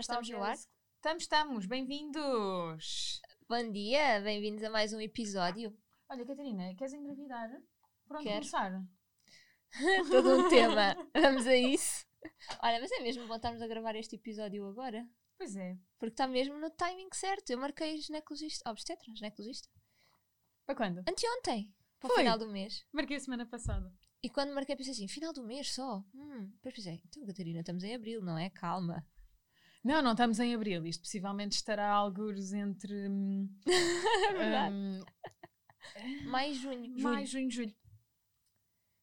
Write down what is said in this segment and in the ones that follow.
Já estamos no ar? Estamos, estamos. Bem-vindos! Bom dia, bem-vindos a mais um episódio. Olha, Catarina, queres engravidar? Por onde Quero. começar? Todo um tema. Vamos a isso? Olha, mas é mesmo bom estarmos a gravar este episódio agora? Pois é. Porque está mesmo no timing certo. Eu marquei ginecologista, obstetra, ginecologista, Para quando? anteontem, para o Foi? final do mês. Marquei a semana passada. E quando marquei pensei assim, final do mês só? Hum, depois pensei, então Catarina, estamos em abril, não é? Calma. Não, não estamos em abril. Isto possivelmente estará alguns entre hum, É hum, Mais junho, maio, junho, julho.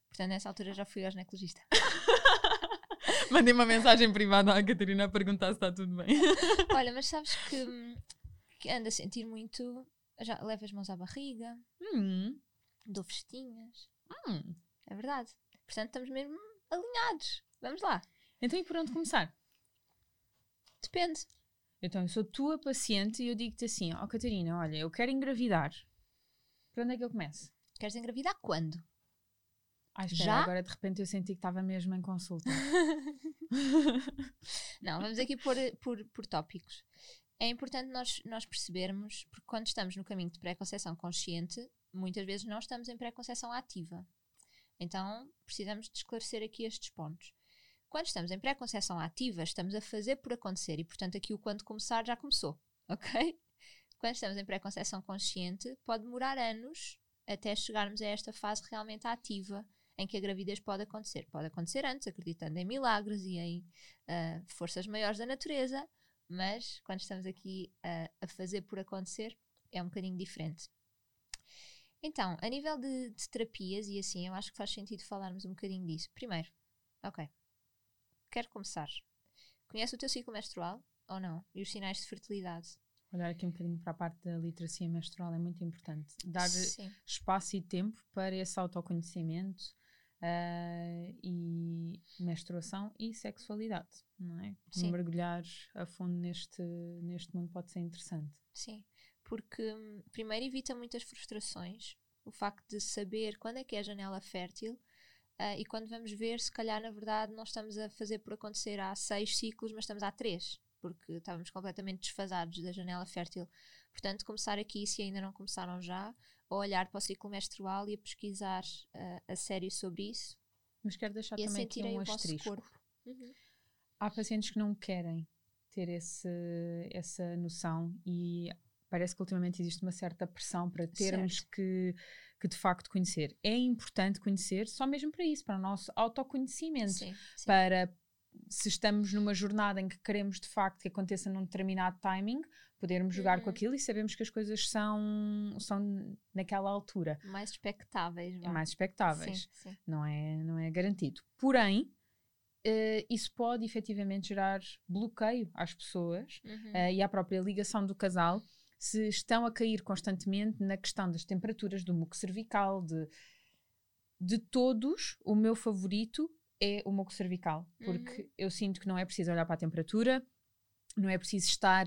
Portanto, nessa altura já fui ao ginecologista. Mandei uma mensagem privada à Catarina a perguntar se está tudo bem. Olha, mas sabes que, hum, que ando a sentir muito... Já levo as mãos à barriga, Hum, dou festinhas. hum. É verdade. Portanto, estamos mesmo alinhados. Vamos lá. Então e por onde começar? Depende. Então, eu sou tua paciente e eu digo-te assim: Ó Catarina, olha, eu quero engravidar. Por onde é que eu começo? Queres engravidar quando? Ah, espera, Já? agora de repente eu senti que estava mesmo em consulta. Não, vamos aqui por, por, por tópicos. É importante nós, nós percebermos, porque quando estamos no caminho de pré-conceição consciente, muitas vezes não estamos em pré-conceição ativa. Então, precisamos de esclarecer aqui estes pontos. Quando estamos em pré-conceição ativa, estamos a fazer por acontecer e, portanto, aqui o quando começar já começou, ok? Quando estamos em pré-conceição consciente, pode demorar anos até chegarmos a esta fase realmente ativa em que a gravidez pode acontecer. Pode acontecer antes, acreditando em milagres e em ah, forças maiores da natureza, mas quando estamos aqui ah, a fazer por acontecer, é um bocadinho diferente. Então, a nível de, de terapias e assim, eu acho que faz sentido falarmos um bocadinho disso. Primeiro, ok, quero começar. Conhece o teu ciclo menstrual ou não? E os sinais de fertilidade? Olhar aqui um bocadinho para a parte da literacia menstrual é muito importante. Dar Sim. espaço e tempo para esse autoconhecimento ah, e menstruação e sexualidade, não é? Sim. Mergulhar a fundo neste, neste mundo pode ser interessante. Sim, porque hum, primeiro evita muitas frustrações o facto de saber quando é que é a janela fértil ah, e quando vamos ver, se calhar na verdade não estamos a fazer por acontecer há seis ciclos, mas estamos há três, porque estávamos completamente desfasados da janela fértil. Portanto, começar aqui, se ainda não começaram já, a olhar para o ciclo menstrual e a pesquisar ah, a sério sobre isso Mas quero deixar e também aqui um asterisco. corpo. Uhum. Há pacientes que não querem ter esse, essa noção e parece que ultimamente existe uma certa pressão para termos Certo. que, que de facto conhecer. É importante conhecer só mesmo para isso, para o nosso autoconhecimento, Sim, sim. para se estamos numa jornada em que queremos de facto que aconteça num determinado timing, podermos jogar com Uhum. aquilo e sabemos que as coisas são, são naquela altura. Mais expectáveis. É vá. mais expectáveis Sim, sim. não é, não é garantido. Porém, eh, isso pode efetivamente gerar bloqueio às pessoas Uhum. eh, e à própria ligação do casal se estão a cair constantemente na questão das temperaturas, do muco cervical, de, de todos, o meu favorito é o muco cervical, porque Uhum. eu sinto que não é preciso olhar para a temperatura, não é preciso estar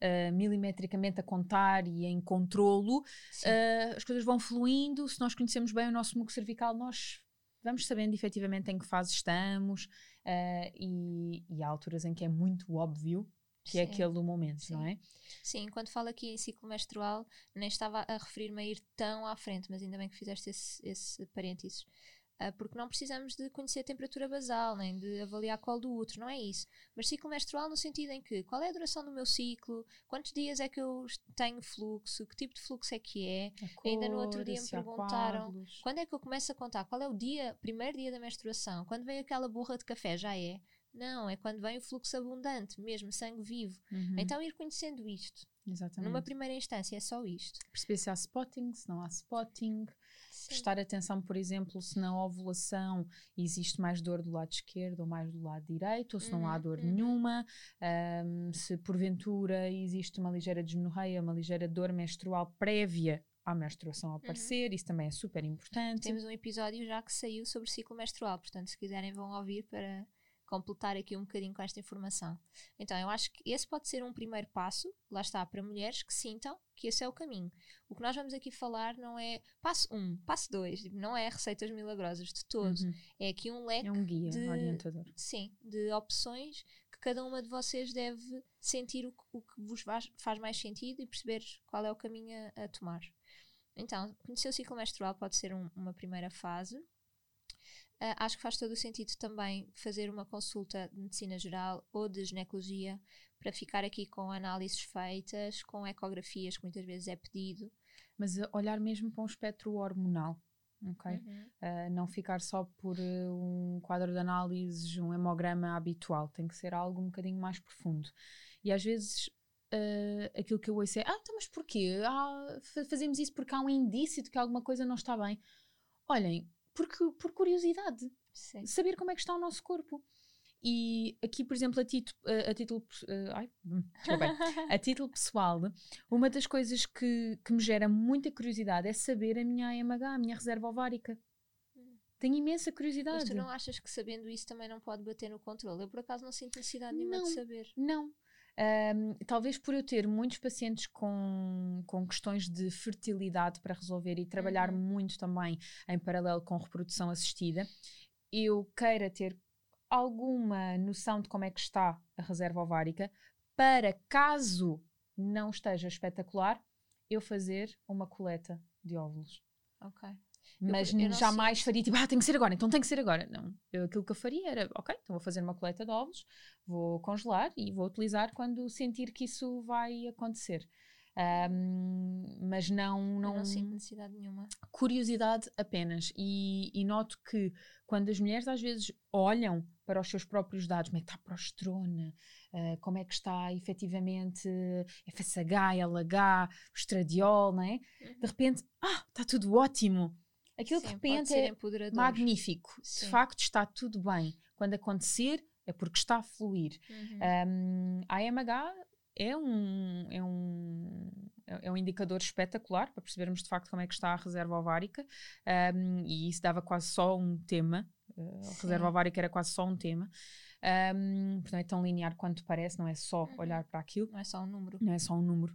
eh, milimetricamente a contar e em controlo. Uh, as coisas vão fluindo. Se nós conhecemos bem o nosso muco cervical, nós vamos sabendo efetivamente em que fase estamos uh, e, e há alturas em que é muito óbvio que é Sim. aquele o momento, Sim. não é? Sim, quando falo aqui em ciclo menstrual, nem estava a referir-me a ir tão à frente, mas ainda bem que fizeste esse, esse parênteses. Ah, porque não precisamos de conhecer a temperatura basal, nem de avaliar qual do útero, não é isso. Mas ciclo menstrual no sentido em que qual é a duração do meu ciclo, quantos dias é que eu tenho fluxo, que tipo de fluxo é que é. A Ainda no outro cor, dia me perguntaram coágulos. Quando é que eu começo a contar? Qual é o dia, primeiro dia da menstruação? Quando vem aquela borra de café, já é? Não, é quando vem o fluxo abundante, mesmo sangue vivo. Uhum. Então ir conhecendo isto. Exatamente. Numa primeira instância é só isto. Perceber se há spotting, se não há spotting. Sim. Prestar atenção, por exemplo, se na ovulação existe mais dor do lado esquerdo ou mais do lado direito, ou se não há Uhum, dor uhum. nenhuma. ahm, se porventura existe uma ligeira desmenorreia, uma ligeira dor menstrual prévia à menstruação aparecer, isso também é super importante. Uhum. Temos um episódio já que saiu sobre ciclo menstrual, portanto, se quiserem, vão ouvir para completar aqui um bocadinho com esta informação. Então, eu acho que esse pode ser um primeiro passo, lá está, para mulheres que sintam que esse é o caminho. O que nós vamos aqui falar não é passo 1, um, passo 2, não é receitas milagrosas de todo. Uhum. É aqui um leque É um guia de- orientador. sim, de opções que cada uma de vocês deve sentir o que, o que vos faz, faz mais sentido e perceber qual é o caminho a, a tomar. Então, conhecer o ciclo menstrual pode ser um- uma primeira fase. Ah, acho que faz todo o sentido também fazer uma consulta de medicina geral ou de ginecologia para ficar aqui com análises feitas, com ecografias que muitas vezes é pedido. Mas uh, olhar mesmo para um espectro hormonal. ok? Uhum. Uh, não ficar só por uh, um quadro de análises, um hemograma habitual, tem que ser algo um bocadinho mais profundo. E às vezes uh, aquilo que eu ouço é: ah, então, mas porquê? Ah, fa- fazemos isso porque há um indício de que alguma coisa não está bem. Olhem, porque, por curiosidade, Sim. saber como é que está o nosso corpo. E aqui, por exemplo, a, tito- a- a título, uh, ai, hum, a título pessoal, uma das coisas que, que me gera muita curiosidade é saber a minha AMH, a minha reserva ovárica. Tenho imensa curiosidade. Mas tu não achas que sabendo isso também não pode bater no controle? Eu por acaso não sinto necessidade nenhuma Não. de saber. Não. Ahm, talvez por eu ter muitos pacientes com, com questões de fertilidade para resolver e trabalhar Uhum. muito também em paralelo com reprodução assistida, eu queira ter alguma noção de como é que está a reserva ovárica para caso não esteja espetacular, eu fazer uma coleta de óvulos. Ok. Mas eu não jamais faria tipo, ah, tem que ser agora, então tem que ser agora. Não. Eu, aquilo que eu faria era, ok, então vou fazer uma coleta de óvulos, vou congelar e vou utilizar quando sentir que isso vai acontecer. Ahm, mas não, Eu não, não sinto necessidade nenhuma. curiosidade apenas. E, e noto que quando as mulheres às vezes olham para os seus próprios dados, como é que está a progesterona, ah, como é que está efetivamente FSH, LH, estradiol, não é? De repente, ah, está tudo ótimo. Aquilo de Sim, pode repente ser é magnífico. Sim. De facto, está tudo bem. Quando acontecer, é porque está a fluir. Uhum. Um, a AMH é um, é, um, é é um indicador espetacular para percebermos de facto como é que está a reserva ovárica um, e isso dava quase só um tema. Uh, a reserva ovárica era quase só um tema. Um, portanto, é tão linear quanto parece, não é só Uhum. olhar para aquilo Não é só um número. não é só um número.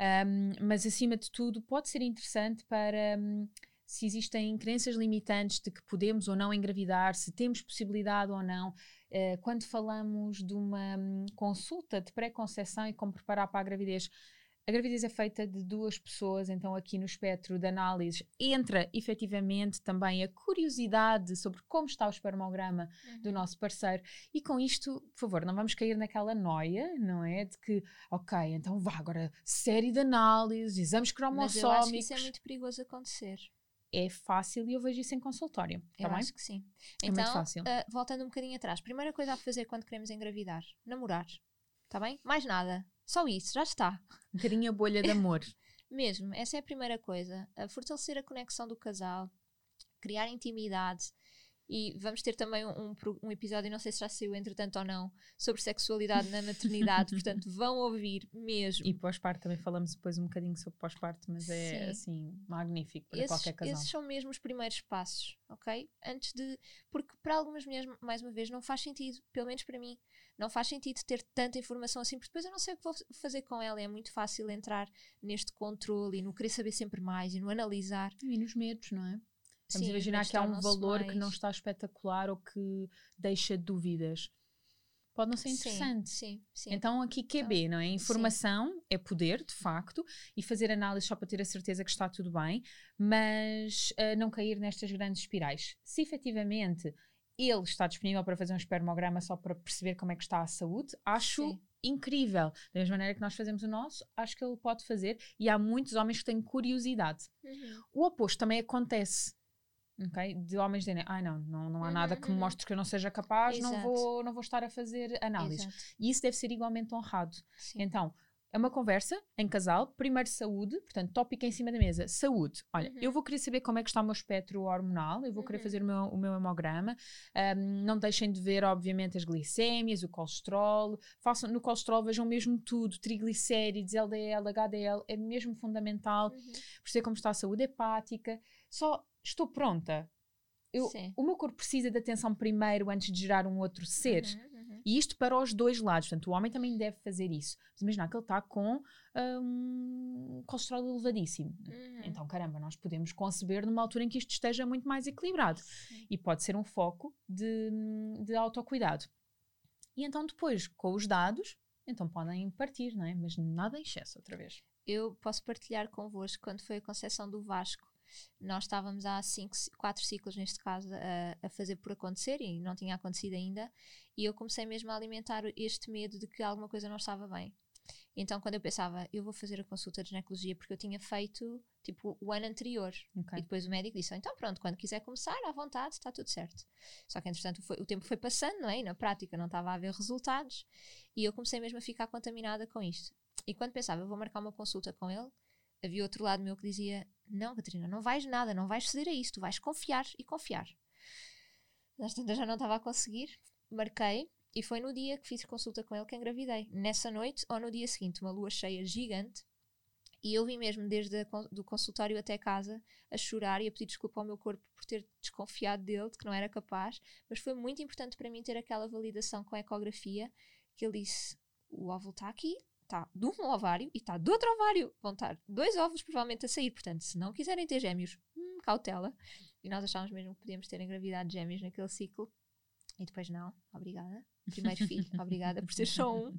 Um, mas acima de tudo, pode ser interessante para se existem crenças limitantes de que podemos ou não engravidar, se temos possibilidade ou não. Eh, quando falamos de uma hum, consulta de pré-conceição e como preparar para a gravidez, a gravidez é feita de duas pessoas, então aqui no espectro de análises entra efetivamente também a curiosidade sobre como está o espermograma do Uhum. nosso parceiro. E com isto, por favor, não vamos cair naquela noia, não é? De que, ok, então vá agora, série de análises, exames Mas eu acho que cromossómicos. isso é muito perigoso acontecer. É fácil e eu vejo isso em consultório. Eu Tá bem? acho que sim. É muito Então, fácil. ah, voltando um bocadinho atrás, primeira coisa a fazer quando queremos engravidar: namorar. Está bem? Mais nada. Só isso, já está. Um bocadinho a bolha de amor. Mesmo, essa é a primeira coisa. A fortalecer a conexão do casal, criar intimidade. E vamos ter também um, um episódio, não sei se já saiu entretanto ou não, sobre sexualidade na maternidade. portanto, vão ouvir mesmo. E pós-parto também falamos depois um bocadinho sobre pós-parto, mas é Sim. assim, magnífico para esses, qualquer casal. esses são mesmo os primeiros passos, ok? Antes de. Porque para algumas mulheres, mais uma vez, não faz sentido, pelo menos para mim, não faz sentido ter tanta informação assim, porque depois eu não sei o que vou fazer com ela. É muito fácil entrar neste controle e no querer saber sempre mais e no analisar. E nos medos, não é? Vamos Sim, imaginar que há um valor que mais- não está espetacular ou que deixa dúvidas. Pode não ser interessante. Sim, sim. sim. Então aqui QB, não é? Informação é poder, de facto, e fazer análise só para ter a certeza que está tudo bem, mas ah, não cair nestas grandes espirais. Se efetivamente ele está disponível para fazer um espermograma só para perceber como é que está a saúde, acho incrível. Da mesma maneira que nós fazemos o nosso, acho que ele pode fazer e há muitos homens que têm curiosidade. Uhum. O oposto também acontece. Ok? De homens dizerem, ai não, não, não há nada que me Uhum, uhum. mostre que eu não seja capaz, não vou, não vou estar a fazer análise. Exato. E isso deve ser igualmente honrado. Sim. Então, É uma conversa em casal, primeiro saúde, portanto, tópico em cima da mesa, saúde. Olha, Uhum. eu vou querer saber como é que está o meu espectro hormonal, eu vou querer Uhum. fazer o meu, o meu hemograma. Ahm, não deixem de ver, obviamente, as glicémias, o colesterol. Façam, no colesterol vejam mesmo tudo, triglicéridos, LDL, HDL, é mesmo fundamental Uhum. perceber como está a saúde hepática. Só estou pronta. Eu, o meu corpo precisa de atenção primeiro antes de gerar um outro ser. Uhum, uhum. E isto para os dois lados. Portanto, o homem também deve fazer isso. Mas imagina que ele está com um colesterol elevadíssimo. Uhum. Então, caramba, nós podemos conceber numa altura em que isto esteja muito mais equilibrado. E pode ser um foco de, de autocuidado. E então, depois, com os dados, então podem partir, não é? Mas nada em excesso, outra vez. eu posso partilhar convosco quando foi a concepção do Vasco. Nós estávamos há cinco, quatro ciclos, neste caso, a, a fazer por acontecer e não tinha acontecido ainda. E eu comecei mesmo a alimentar este medo de que alguma coisa não estava bem. Então, quando eu pensava, eu vou fazer a consulta de ginecologia, porque eu tinha feito tipo o ano anterior. Ok. E depois o médico disse: então pronto, quando quiser começar, à vontade, está tudo certo. Só que entretanto foi- o tempo foi passando, não é? E na prática não estava a haver resultados. E eu comecei mesmo a ficar contaminada com isto. E quando pensava, eu vou marcar uma consulta com ele, havia outro lado meu que dizia: Não, Catarina, não vais nada, não vais ceder a isso, tu vais confiar e confiar. Às tantas já não estava a conseguir, marquei e foi no dia que fiz consulta com ele que engravidei. Nessa noite ou no dia seguinte, uma lua cheia gigante. E eu vim mesmo desde con- do consultório até casa a chorar e a pedir desculpa ao meu corpo por ter desconfiado dele, de que não era capaz. Mas foi muito importante para mim ter aquela validação com a ecografia, que ele disse: o óvulo está aqui, está de um ovário e está do outro ovário. Vão estar dois óvulos provavelmente a sair. Portanto, se não quiserem ter gêmeos, hum, cautela. E nós achávamos mesmo que podíamos ter engravidado gêmeos naquele ciclo. E depois não, obrigada. Primeiro filho, obrigada por ser só um.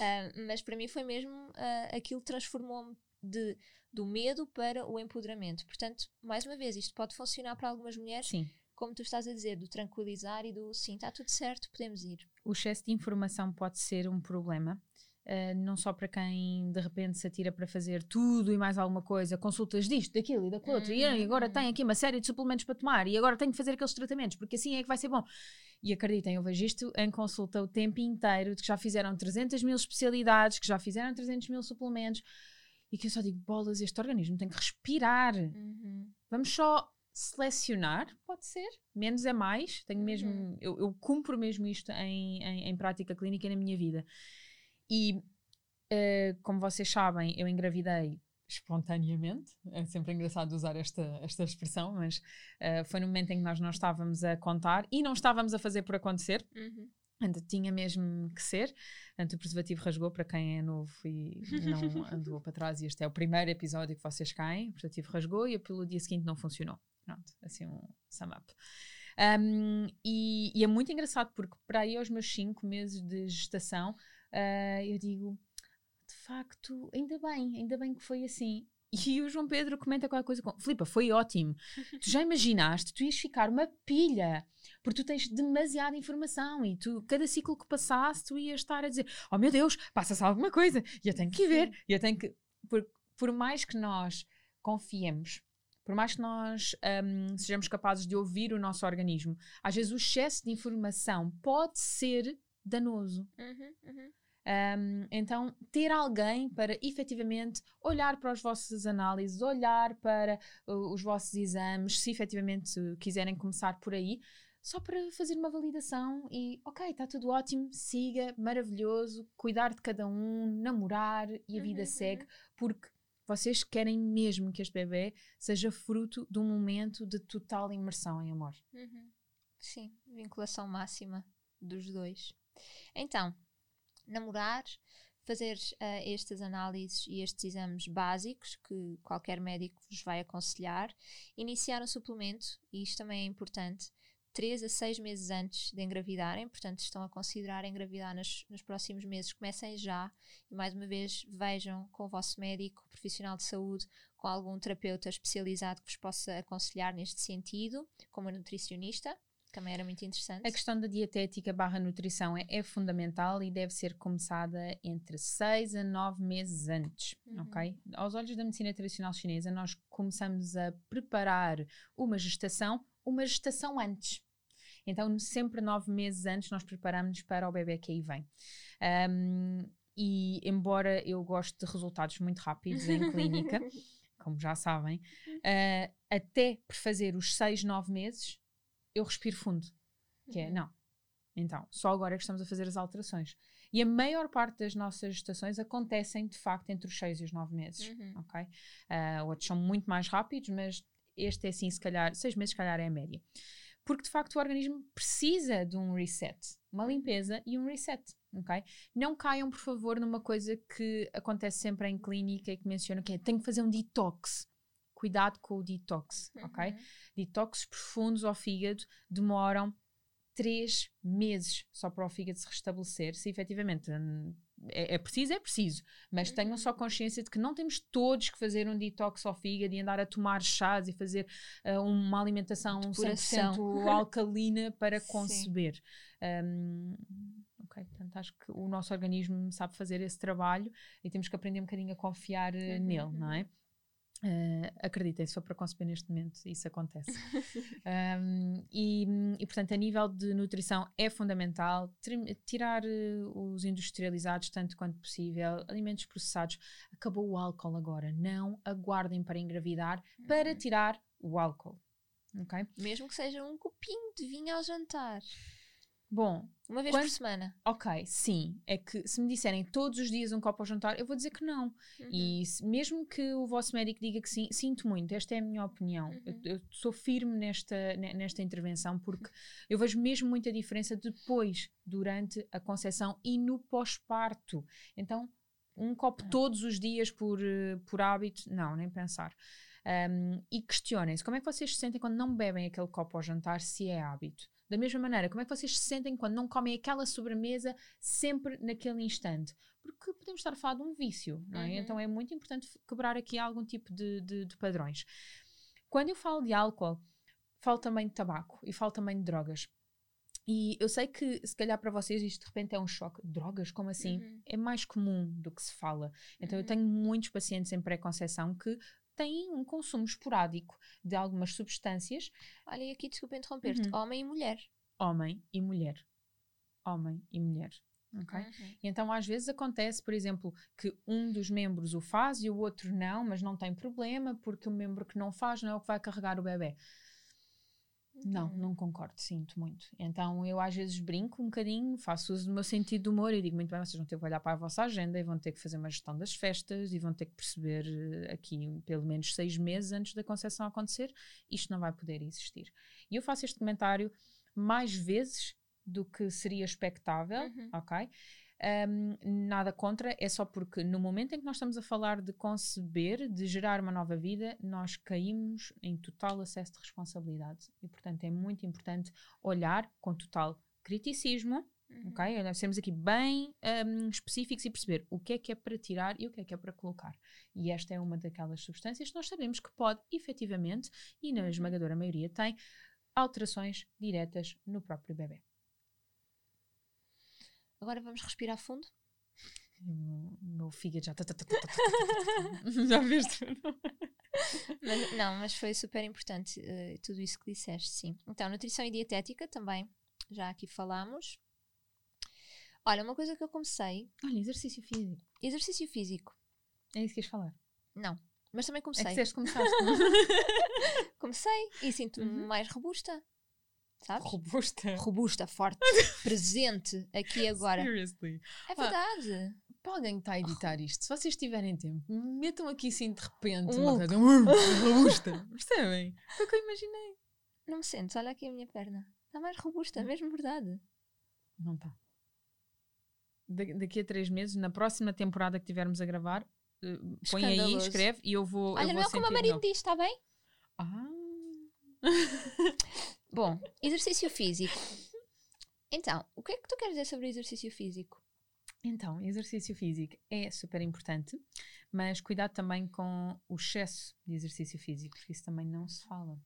Ah, mas para mim foi mesmo, ah, aquilo transformou-me de, do medo para o empoderamento. Portanto, mais uma vez, isto pode funcionar para algumas mulheres, Sim. como tu estás a dizer, do tranquilizar e do sim, está tudo certo, podemos ir. o excesso de informação pode ser um problema, uh, não só para quem de repente se atira para fazer tudo e mais alguma coisa, consultas disto, daquilo e daquilo outro, e Uhum, agora tem aqui uma série de suplementos para tomar, e agora tenho que fazer aqueles tratamentos, porque assim é que vai ser bom. E acreditem, eu vejo isto em consulta o tempo inteiro, de que já fizeram 300 mil especialidades, que já fizeram 300 mil suplementos, e que eu só digo, bolas, este organismo tem que respirar. Uhum. Vamos só selecionar, pode ser, menos é mais. Tenho mesmo, Uhum. eu, eu cumpro mesmo isto em, em, em prática clínica e na minha vida. E eh, como vocês sabem, eu engravidei espontaneamente. É sempre engraçado usar esta, esta expressão, mas eh, foi no momento em que nós não estávamos a contar e não estávamos a fazer por acontecer. Uhum. Portanto, tinha mesmo que ser. Portanto, o preservativo rasgou para quem é novo e não andou para trás. E este é o primeiro episódio que vocês caem. O preservativo rasgou e pelo dia seguinte não funcionou. Pronto, assim um sum up. Um, e, e é muito engraçado porque para aí aos meus 5 meses de gestação ah, eu digo de facto, ainda bem, ainda bem que foi assim. E o João Pedro comenta qualquer coisa com Filipa, foi ótimo. Tu já imaginaste, tu ias ficar uma pilha, porque tu tens demasiada informação e tu, cada ciclo que passasse, tu ias estar a dizer: Oh meu Deus, passa-se alguma coisa, e eu tenho que ir ver, e eu tenho que. Por, por mais que nós confiemos, por mais que nós hum, sejamos capazes de ouvir o nosso organismo, às vezes o excesso de informação pode ser danoso. Uhum, uhum. Um, então, ter alguém para efetivamente olhar para as vossas análises, olhar para uh, os vossos exames, se efetivamente quiserem começar por aí, só para fazer uma validação e, ok, está tudo ótimo, siga, maravilhoso, cuidar de cada um, namorar e a vida Uhum, segue, porque vocês querem mesmo que este bebê seja fruto de um momento de total imersão em amor. Uhum. Sim, vinculação máxima dos dois. Então, namorar, fazer uh, estas análises e estes exames básicos que qualquer médico vos vai aconselhar, iniciar um suplemento, e isto também é importante, 3 a 6 meses antes de engravidarem, portanto estão a considerar engravidar nos, próximos meses, comecem já e mais uma vez vejam com o vosso médico, profissional de saúde, com algum terapeuta especializado que vos possa aconselhar neste sentido, como nutricionista, também era muito interessante. A questão da dietética barra nutrição é, é fundamental e deve ser começada entre 6 a 9 meses antes, Uhum. ok? Aos olhos da medicina tradicional chinesa, nós começamos a preparar uma gestação, uma gestação antes. Então, sempre nove meses antes, nós preparamos para o bebê que aí vem. Um, e embora eu goste de resultados muito rápidos em clínica, como já sabem, uh, até por fazer os 6, 9 meses, eu respiro fundo. Que é, uhum. não. Então, só agora é que estamos a fazer as alterações. E a maior parte das nossas gestações acontecem, de facto, entre os 6 e os 9 meses. Uhum. Ok? Uh, outros são muito mais rápidos, mas este é assim, se calhar, 6 meses, se calhar, é a média. Porque, de facto, o organismo precisa de um reset, uma limpeza e um reset. ok? Não caiam, por favor, numa coisa que acontece sempre em clínica e que menciona que é tenho que fazer um detox. Cuidado com o detox, uhum. ok? Detoxes profundos ao fígado demoram três meses só para o fígado se restabelecer, se efetivamente hum, é, é, preciso, é preciso, mas uhum. tenham só consciência de que não temos todos que fazer um detox ao fígado e andar a tomar chás e fazer uh, uma alimentação Depuração. 100% alcalina para conceber. Um, ok, portanto acho que o nosso organismo sabe fazer esse trabalho e temos que aprender um bocadinho a confiar uh, uhum. nele, não é? Uh, acreditem, se for para conceber neste momento, isso acontece. um, e, e, portanto, a nível de nutrição é fundamental tirar uh, os industrializados tanto quanto possível, alimentos processados. Acabou o álcool agora. Não aguardem para engravidar para uhum. tirar o álcool. Okay? Mesmo que seja um copinho de vinho ao jantar. Bom, uma vez quando... por semana. Ok, sim. É que se me disserem todos os dias um copo ao jantar, eu vou dizer que não. Uhum. E se, mesmo que o vosso médico diga que sim, sinto muito, esta é a minha opinião. Uhum. Eu, eu, sou firme nesta, nesta intervenção porque eu vejo mesmo muita diferença depois, durante a concepção e no pós-parto. Então, um copo todos os dias por, por hábito, não, nem pensar. Um, e questionem-se como é que vocês se sentem quando não bebem aquele copo ao jantar, se é hábito. Da mesma maneira, como é que vocês se sentem quando não comem aquela sobremesa sempre naquele instante? Porque podemos estar a falar de um vício, não é? Uhum. Então é muito importante quebrar aqui algum tipo de, de, de padrões. Quando eu falo de álcool, falo também de tabaco e falo também de drogas. E eu sei que, se calhar, para vocês isto de repente é um choque. Drogas, como assim? Uhum. É mais comum do que se fala. Então, uhum. eu tenho muitos pacientes em pré-conceição que têm um consumo esporádico de algumas substâncias. Olha, e aqui desculpa interromper-te: uhum. homem e mulher. Homem e mulher. Homem e mulher. Okay? Uhum. Então, às vezes acontece, por exemplo, que um dos membros o faz e o outro não, mas não tem problema, porque o membro que não faz não é o que vai carregar o bebê. Não, uhum. não concordo, sinto muito. Então eu às vezes brinco um bocadinho, faço uso do meu sentido de humor e digo muito bem, vocês vão ter que olhar para a vossa agenda e vão ter que fazer uma gestão das festas e vão ter que perceber eh, aqui pelo menos seis meses antes da concepção acontecer, isto não vai poder existir. E eu faço este comentário mais vezes do que seria expectável, uhum. ok? Um, nada contra, é só porque no momento em que nós estamos a falar de conceber, de gerar uma nova vida, nós caímos em total acesso de responsabilidade. E, portanto, é muito importante olhar com total criticismo, uhum. ok? Sermos aqui bem um, específicos e perceber o que é que é para tirar e o que é que é para colocar. E esta é uma daquelas substâncias que nós sabemos que pode, efetivamente, e na uhum. esmagadora maioria tem, alterações diretas no próprio bebê. Agora vamos respirar fundo. O meu fígado já. já viste? mas, não, mas foi super importante uh, tudo isso que disseste, sim. Então, nutrição e dietética também, já aqui falámos. Olha, uma coisa que eu comecei. Olha, exercício físico. Exercício físico. É isso que queres falar? Não, mas também comecei. É que começaste. comecei e sinto-me uhum. mais robusta sabes? Robusta. Robusta, forte, presente aqui agora. Seriously. É verdade. Para alguém que está a editar isto, se vocês tiverem tempo, metam aqui assim de repente um uma coisa robusta. Percebem? Foi o que eu imaginei. Não me sentes, olha aqui a minha perna. Está mais robusta, é mesmo verdade. Não está. daqui a três meses, na próxima temporada que tivermos a gravar, uh, põe aí, escreve e eu vou. Olha, eu não é como a marido diz, está bem? Ah. Bom, exercício físico. Então, o que é que tu queres dizer sobre exercício físico? Então, exercício físico é super importante, mas cuidado também com o excesso de exercício físico, porque isso também não se fala.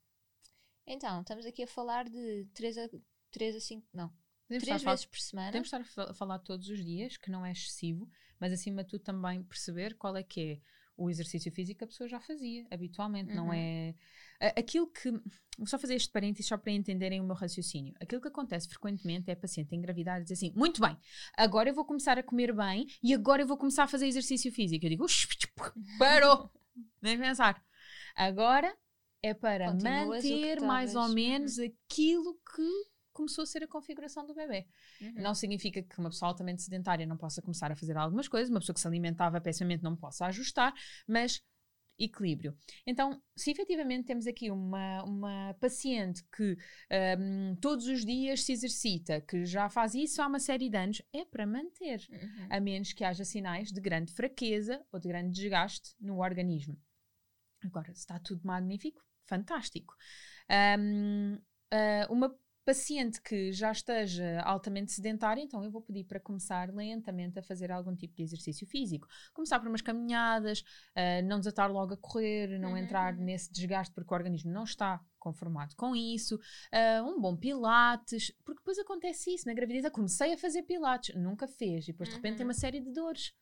Então, estamos aqui a falar de 3 a, 3 a 5, não, Podemos 3 vezes por semana. Podemos estar a falar todos os dias, que não é excessivo, mas acima de tudo também perceber qual é que é O exercício físico a pessoa já fazia, habitualmente, Uhum. não é. Aquilo que. Vou só fazer este parênteses só para entenderem o meu raciocínio. Aquilo que acontece frequentemente é a paciente engravidar e dizer assim: muito bem, agora eu vou começar a comer bem e agora eu vou começar a fazer exercício físico. Eu digo: "Ux, parou! Nem pensar. Agora é para Continuas manter mais ou menos aquilo que começou a ser a configuração do bebê. Uhum. Não significa que uma pessoa altamente sedentária não possa começar a fazer algumas coisas, uma pessoa que se alimentava pessimamente não possa ajustar, mas equilíbrio. Então, se efetivamente temos aqui uma, uma paciente que hum, todos os dias se exercita, que já faz isso há uma série de anos, é para manter, Uhum. a menos que haja sinais de grande fraqueza ou de grande desgaste no organismo. Agora, se está tudo magnífico, fantástico. Hum, ah, uma paciente que já esteja altamente sedentária, então eu vou pedir para começar lentamente a fazer algum tipo de exercício físico. Começar por umas caminhadas, ah, não desatar logo a correr, não Uhum, entrar uhum. nesse desgaste porque o organismo não está conformado com isso. ah, um bom pilates, porque depois acontece isso na gravidez. Eu comecei a fazer pilates, nunca fez, e depois de repente tem Uhum. uma série de dores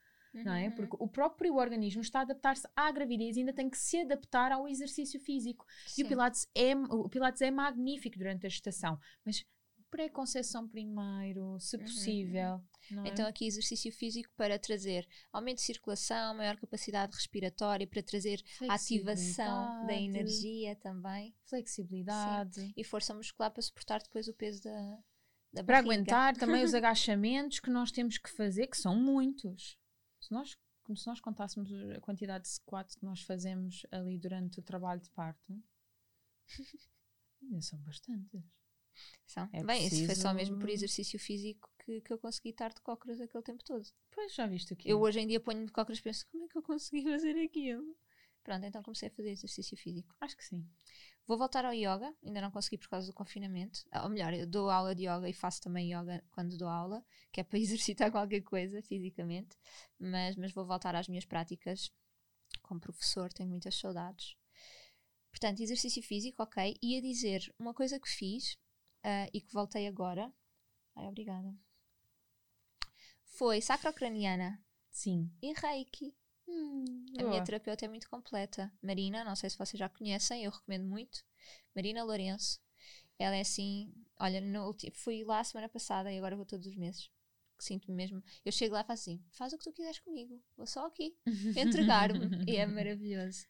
não é? Uhum. Porque o próprio organismo está a adaptar-se à gravidez e ainda tem que se adaptar ao exercício físico. E Sim. o Pilates, é, o Pilates é magnífico durante a gestação, mas pré-conceição primeiro, se Uhum, possível. não é? Então, aqui exercício físico para trazer aumento de circulação, maior capacidade respiratória, para trazer ativação da energia também Flexibilidade. e força muscular para suportar depois o peso da, da Para barriga. aguentar também os agachamentos que nós temos que fazer, que são muitos. Se nós, se nós contássemos a quantidade de squats que nós fazemos ali durante o trabalho de parto, ainda são bastantes. São. É Bem, isso foi só mesmo por preciso- exercício físico que, que eu consegui estar de cócoras aquele tempo todo. Pois já viste aqui. Eu hoje em dia ponho-me de cócoras e penso, como é que eu consegui fazer aquilo? Pronto, então comecei a fazer exercício físico. Acho que sim. Vou voltar ao yoga, ainda não consegui por causa do confinamento. Ah, Ou melhor, eu dou aula de yoga e faço também yoga quando dou aula, que é para exercitar qualquer coisa fisicamente. Mas, mas vou voltar às minhas práticas como professor, tenho muitas saudades. Portanto, exercício físico, ok. Ia dizer uma coisa que fiz ah, e que voltei agora. Ai, obrigada. Foi sacrocraniana Sim. e reiki. A minha terapeuta é muito completa. Marina, não sei se vocês já conhecem, eu recomendo muito. Marina Lourenço. Ela é assim, olha, no, fui lá a semana passada e agora vou todos os meses. Que sinto-me mesmo. Eu chego lá e faço assim: faz o que tu quiseres comigo, vou só aqui entregar-me. e é maravilhoso.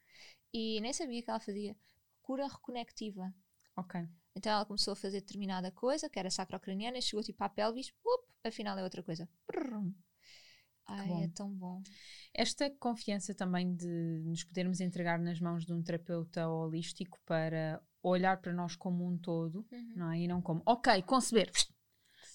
E nem sabia que ela fazia cura reconectiva. Ok. Então ela começou a fazer determinada coisa, que era sacrocraniana, chegou tipo à pelvis, up, afinal é outra coisa. Brrrum. Ai, bom. é tão bom. Esta confiança também de nos podermos entregar nas mãos de um terapeuta holístico para olhar para nós como um todo, Uhum. não é? E não como, ok, conceber.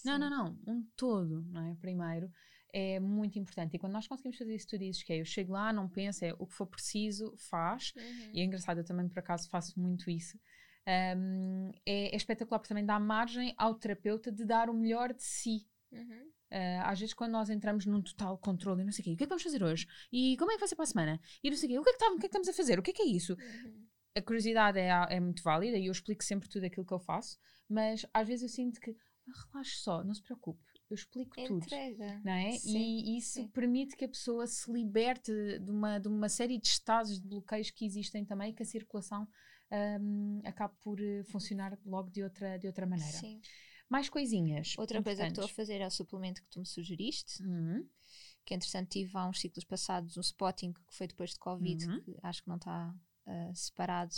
Não, Sim. não, não. Um todo, não é? Primeiro, é muito importante. E quando nós conseguimos fazer isso, tu dizes que é, eu chego lá, não penso, é o que for preciso, faz. Uhum. E é engraçado, eu também por acaso faço muito isso. Um, é, é espetacular porque também dá margem ao terapeuta de dar o melhor de si. Uhum. Uh, às vezes quando nós entramos num total controle e não sei o quê, o que é que vamos fazer hoje? E como é que vai ser para a semana? E não sei o quê, o que é que, tá- o que, é que estamos a fazer? O que é que é isso? Uhum. A curiosidade é, é muito válida e eu explico sempre tudo aquilo que eu faço, mas às vezes eu sinto que "Ah, relaxe só, não se preocupe, eu explico tudo. Entrega. Não é? Sim, e isso sim. permite que a pessoa se liberte de uma, de uma série de estados de bloqueios que existem também, que a circulação hum, acabe por eh, funcionar logo de outra, de outra maneira. Sim. Mais coisinhas. Outra coisa que estou a fazer é o suplemento que tu me sugeriste, Uhum. que entretanto tive há uns ciclos passados um spotting que foi depois de Covid, Uhum. que acho que não está ah, separado,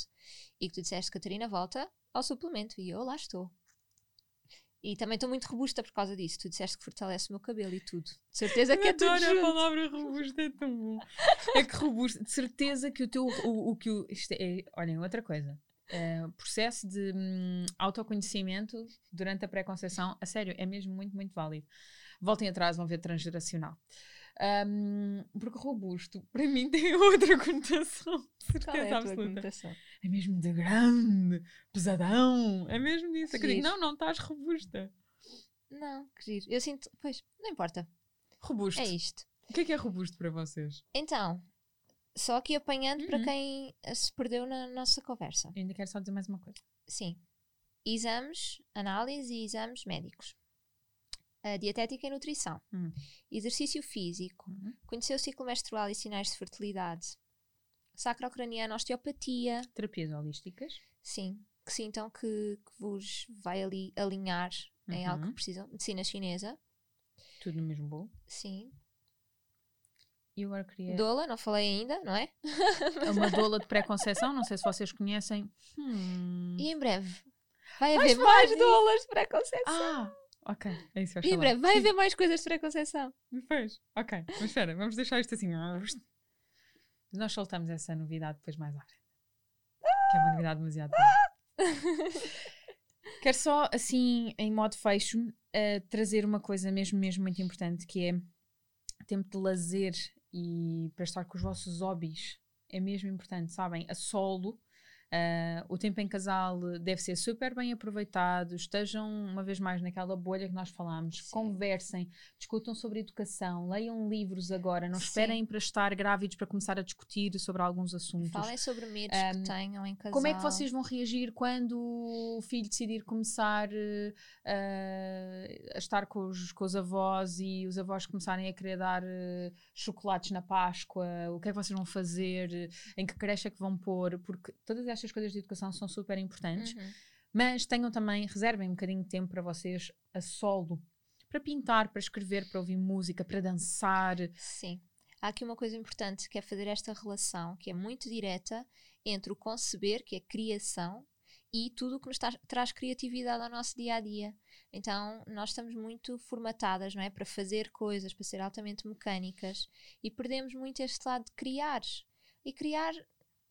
e que tu disseste, Catarina, volta ao suplemento, e eu lá estou. E também estou muito robusta por causa disso. Tu disseste que fortalece o meu cabelo e tudo. De certeza que é tudo Adoro a palavra robusta, é tão bom. É que robusto, de certeza que o teu. O, o que o, isto é, olhem, outra coisa. Eh, processo de hum, autoconhecimento durante a pré-conceição, a sério, é mesmo muito, muito válido. Voltem atrás, vão ver transgeracional. Hum, porque robusto, para mim, tem outra conotação. é Certeza tua absoluta. É mesmo de grande, pesadão. É mesmo disso. É Giro. não, não estás robusta. Não, que giro. Eu sinto, pois, não importa. Robusto. É isto. O que é que é robusto para vocês? Então, só aqui apanhando para Uhum. quem se perdeu na nossa conversa. Eu ainda quero só dizer mais uma coisa. Sim. Exames, análise e exames médicos. A dietética e nutrição. Hum. Exercício físico. Uhum. Conhecer o ciclo menstrual e sinais de fertilidade. sacrocraniana, osteopatia. Terapias holísticas. Sim, que sintam que, que vos vai ali alinhar em algo que Uhum. precisam. Medicina chinesa, Tudo no mesmo bolo. sim. E agora queria. Doula, não falei ainda, não é? É uma doula de pré-conceição, não sei se vocês conhecem. Hum. E em breve vai haver mais doulas de pré-conceição. Ah, ok. É isso e em breve vai haver mais coisas de pré-conceição. Pois, ok. Mas espera, vamos deixar isto assim. Nós soltamos essa novidade depois mais à frente. Que é uma novidade demasiado boa. Quero só, assim, em modo fecho, eh, trazer uma coisa mesmo, mesmo muito importante, que é tempo de lazer e para estar com os vossos hobbies. É mesmo importante, sabem? A solo, eh, o tempo em casal deve ser super bem aproveitado. Estejam, uma vez mais, naquela bolha que nós falámos. Sim. Conversem, discutam sobre educação, leiam livros agora. Não Sim. esperem para estar grávidos para começar a discutir sobre alguns assuntos. Falem sobre medos Um, que tenham em casal. Como é que vocês vão reagir quando o filho decidir começar eh, a estar com os, com os avós e os avós começarem a querer dar eh, chocolates na Páscoa? O que é que vocês vão fazer? Em que creche é que vão pôr? Porque todas estas coisas de educação são super importantes. Uhum. Mas tenham também, reservem um bocadinho de tempo para vocês a solo. Para pintar, para escrever, para ouvir música, para dançar. Sim. Há aqui uma coisa importante que é fazer esta relação, que é muito direta, entre o conceber, que é criação, e tudo o que nos tra- traz criatividade ao nosso dia a dia. Então, nós estamos muito formatadas, não é? Para fazer coisas, para ser altamente mecânicas, e perdemos muito este lado de criar. E criar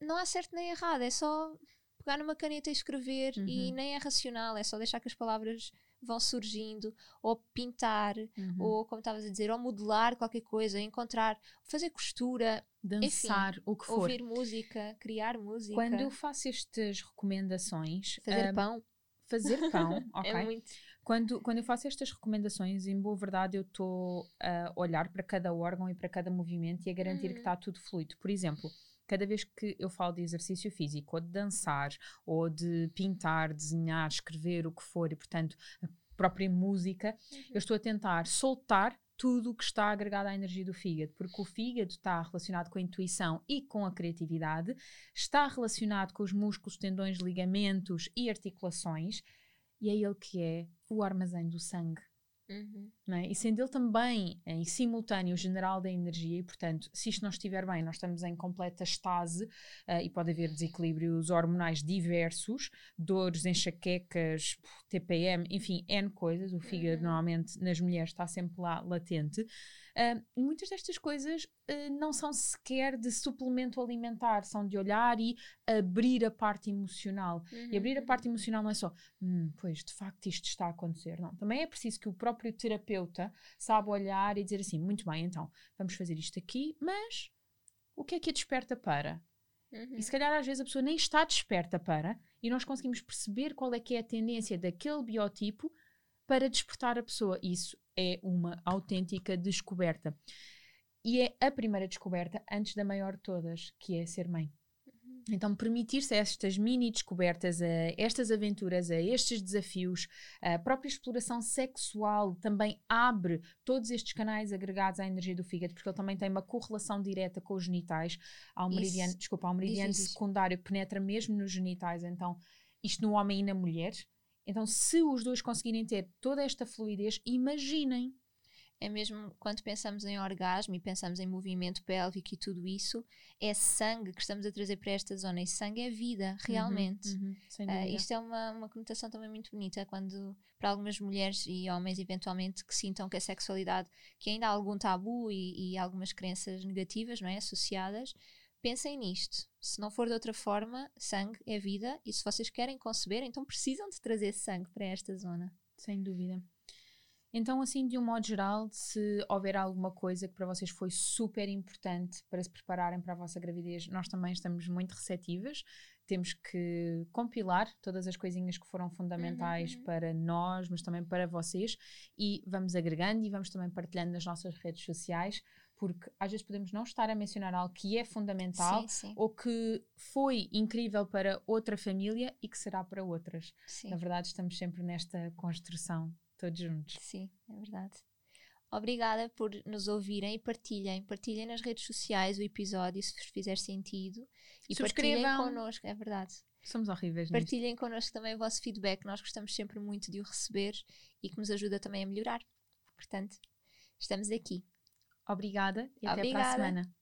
não há certo nem errado, é só pegar numa caneta e escrever, e Uhum. nem é racional, é só deixar que as palavras vão surgindo, ou pintar, Uhum. ou como estavas a dizer, ou modelar qualquer coisa, encontrar, fazer costura, Dançar, o que for. ouvir música, criar música, Quando eu faço estas recomendações, fazer ah, pão. fazer pão, ok? É muito. Quando, quando eu faço estas recomendações, em boa verdade, eu estou a olhar para cada órgão e para cada movimento e a garantir que Uhum. está tudo fluido. Por exemplo, cada vez que eu falo de exercício físico, ou de dançar, ou de pintar, desenhar, escrever, o que for, e portanto a própria música, eu estou a tentar soltar tudo o que está agregado à energia do fígado, porque o fígado está relacionado com a intuição e com a criatividade, está relacionado com os músculos, tendões, ligamentos e articulações, e é ele que é o armazém do sangue. Uhum. é? E sendo ele também em simultâneo o general da energia, e portanto, se isto não estiver bem, nós estamos em completa estase ah, e pode haver desequilíbrios hormonais diversos, dores, enxaquecas, TPM, enfim, N coisas. O fígado Uhum. normalmente nas mulheres está sempre lá latente. Muitas destas coisas ah, não são sequer de suplemento alimentar, são de olhar e abrir a parte emocional. E abrir a Uhum. parte emocional não é só, "Hum, pois, de facto isto está a acontecer. Não, também é preciso que o próprio terapeuta saiba olhar e dizer assim, muito bem, então, vamos fazer isto aqui, mas o que é que a desperta para? Uhum. E se calhar às vezes a pessoa nem está desperta para, e nós conseguimos perceber qual é que é a tendência daquele biotipo para despertar a pessoa. Isso é uma autêntica descoberta. E é a primeira descoberta antes da maior de todas, que é ser mãe. Então, permitir-se estas mini descobertas, a estas aventuras, a estes desafios, a própria exploração sexual também abre todos estes canais agregados à energia do fígado, porque ele também tem uma correlação direta com os genitais. Há um Isso. meridiano, desculpa, um meridiano diz, diz. secundário que penetra mesmo nos genitais, então, isto no homem e na mulher. Então, se os dois conseguirem ter toda esta fluidez, imaginem. É mesmo quando pensamos em orgasmo e pensamos em movimento pélvico e tudo isso, é sangue que estamos a trazer para esta zona. E sangue é vida, realmente. Uhum, uhum, dúvida. isto é uma, uma conotação também muito bonita quando para algumas mulheres e homens eventualmente que sintam que a sexualidade que ainda há algum tabu e, e algumas crenças negativas não é associadas pensem nisto se não for de outra forma sangue é vida e se vocês querem conceber então precisam de trazer sangue para esta zona Sem dúvida. Então, assim, de um modo geral, se houver alguma coisa que para vocês foi super importante para se prepararem para a vossa gravidez, nós também estamos muito receptivas. Temos que compilar todas as coisinhas que foram fundamentais uhum. para nós, mas também para vocês, e vamos agregando e vamos também partilhando nas nossas redes sociais, porque às vezes podemos não estar a mencionar algo que é fundamental sim sim ou que foi incrível para outra família e que será para outras. sim Na verdade, estamos sempre nesta construção, todos juntos. sim é verdade Obrigada por nos ouvirem e partilhem. Partilhem nas redes sociais o episódio se vos fizer sentido. E partilhem Subscrevam. connosco, é verdade. Somos horríveis nisto. Partilhem connosco também o vosso feedback. Nós gostamos sempre muito de o receber e que nos ajuda também a melhorar. Portanto, estamos aqui. Obrigada e até para a semana.